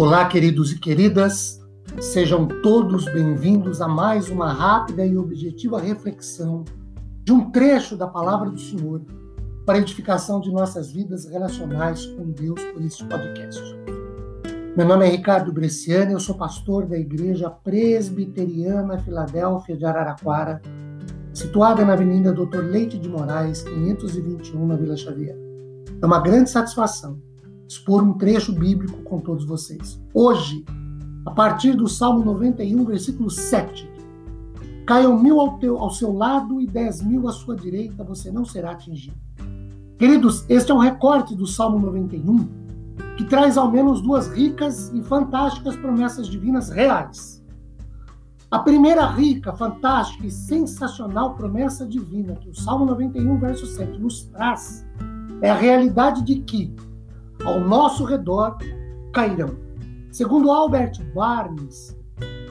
Olá, queridos e queridas, sejam todos bem-vindos a mais uma rápida e objetiva reflexão de um trecho da palavra do Senhor para edificação de nossas vidas relacionais com Deus por este podcast. Meu nome é Ricardo Bresciani, eu sou pastor da Igreja Presbiteriana Filadélfia de Araraquara, situada na Avenida Doutor Leite de Moraes, 521, na Vila Xavier. É uma grande satisfação expor um trecho bíblico com todos vocês. Hoje, a partir do Salmo 91, versículo 7. Caiam mil ao, teu, ao seu lado e dez mil à sua direita, você não será atingido. Queridos, este é um recorte do Salmo 91, que traz ao menos duas ricas e fantásticas promessas divinas reais. A primeira rica, fantástica e sensacional promessa divina que o Salmo 91, verso 7 nos traz é a realidade de que ao nosso redor cairão. Segundo Albert Barnes,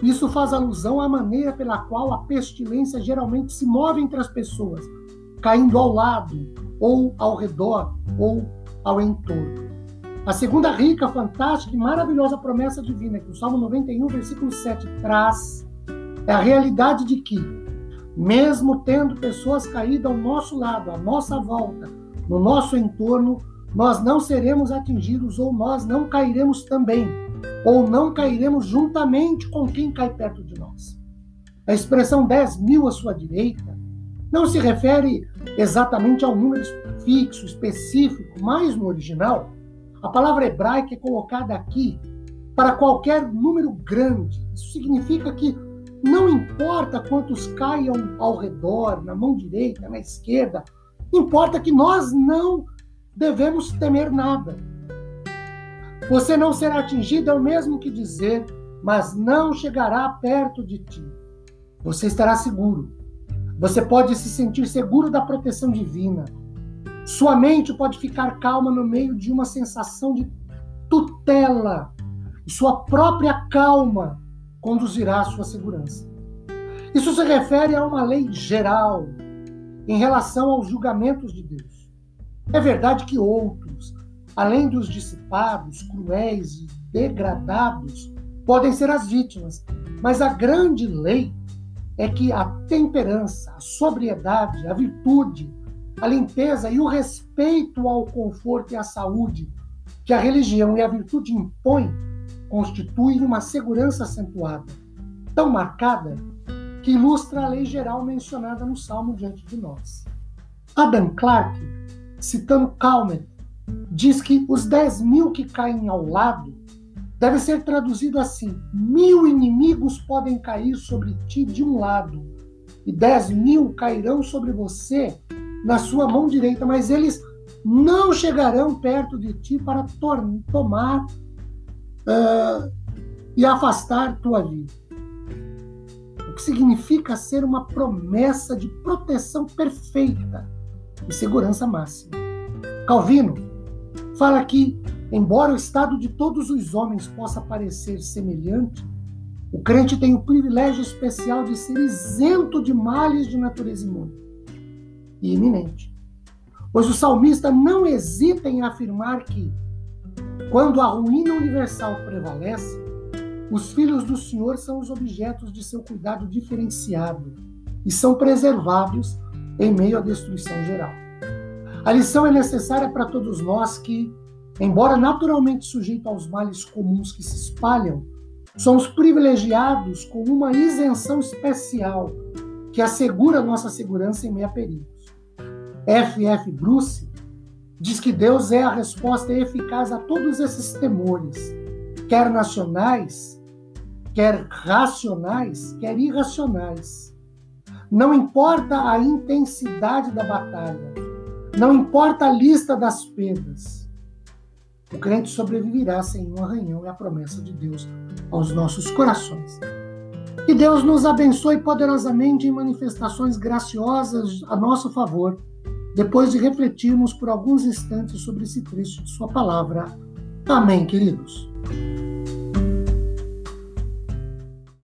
isso faz alusão à maneira pela qual a pestilência geralmente se move entre as pessoas, caindo ao lado, ou ao redor, ou ao entorno. A segunda rica, fantástica e maravilhosa promessa divina que o Salmo 91, versículo 7 traz é a realidade de que, mesmo tendo pessoas caídas ao nosso lado, à nossa volta, no nosso entorno, nós não seremos atingidos ou nós não cairemos também, ou não cairemos juntamente com quem cai perto de nós. A expressão 10 mil à sua direita não se refere exatamente ao número fixo, específico, mas no original, a palavra hebraica é colocada aqui para qualquer número grande. Isso significa que não importa quantos caiam ao redor, na mão direita, na esquerda, importa que nós não devemos temer nada. Você não será atingido é o mesmo que dizer, mas não chegará perto de ti. Você estará seguro. Você pode se sentir seguro da proteção divina. Sua mente pode ficar calma no meio de uma sensação de tutela. Sua própria calma conduzirá à sua segurança. Isso se refere a uma lei geral em relação aos julgamentos de Deus. É verdade que outros, além dos dissipados, cruéis e degradados, podem ser as vítimas, mas a grande lei é que a temperança, a sobriedade, a virtude, a limpeza e o respeito ao conforto e à saúde que a religião e a virtude impõem constituem uma segurança acentuada, tão marcada que ilustra a lei geral mencionada no Salmo diante de nós. Adam Clarke citando Calmet, diz que os 10 mil que caem ao lado deve ser traduzido assim: mil inimigos podem cair sobre ti de um lado, e 10 mil cairão sobre você na sua mão direita, mas eles não chegarão perto de ti para tomar uh, e afastar tua vida. O que significa ser uma promessa de proteção perfeita e segurança máxima. Calvino fala que, embora o estado de todos os homens possa parecer semelhante, o crente tem o privilégio especial de ser isento de males de natureza imune e iminente. Pois o salmista não hesita em afirmar que, quando a ruína universal prevalece, os filhos do Senhor são os objetos de seu cuidado diferenciado e são preservados em meio à destruição geral. A lição é necessária para todos nós que, embora naturalmente sujeitos aos males comuns que se espalham, somos privilegiados com uma isenção especial que assegura nossa segurança em meio a perigos. F. F. Bruce diz que Deus é a resposta eficaz a todos esses temores, quer nacionais, quer racionais, quer irracionais. Não importa a intensidade da batalha, não importa a lista das perdas, o crente sobreviverá sem um arranhão, é a promessa de Deus aos nossos corações. Que Deus nos abençoe poderosamente em manifestações graciosas a nosso favor, depois de refletirmos por alguns instantes sobre esse trecho de Sua palavra. Amém, queridos.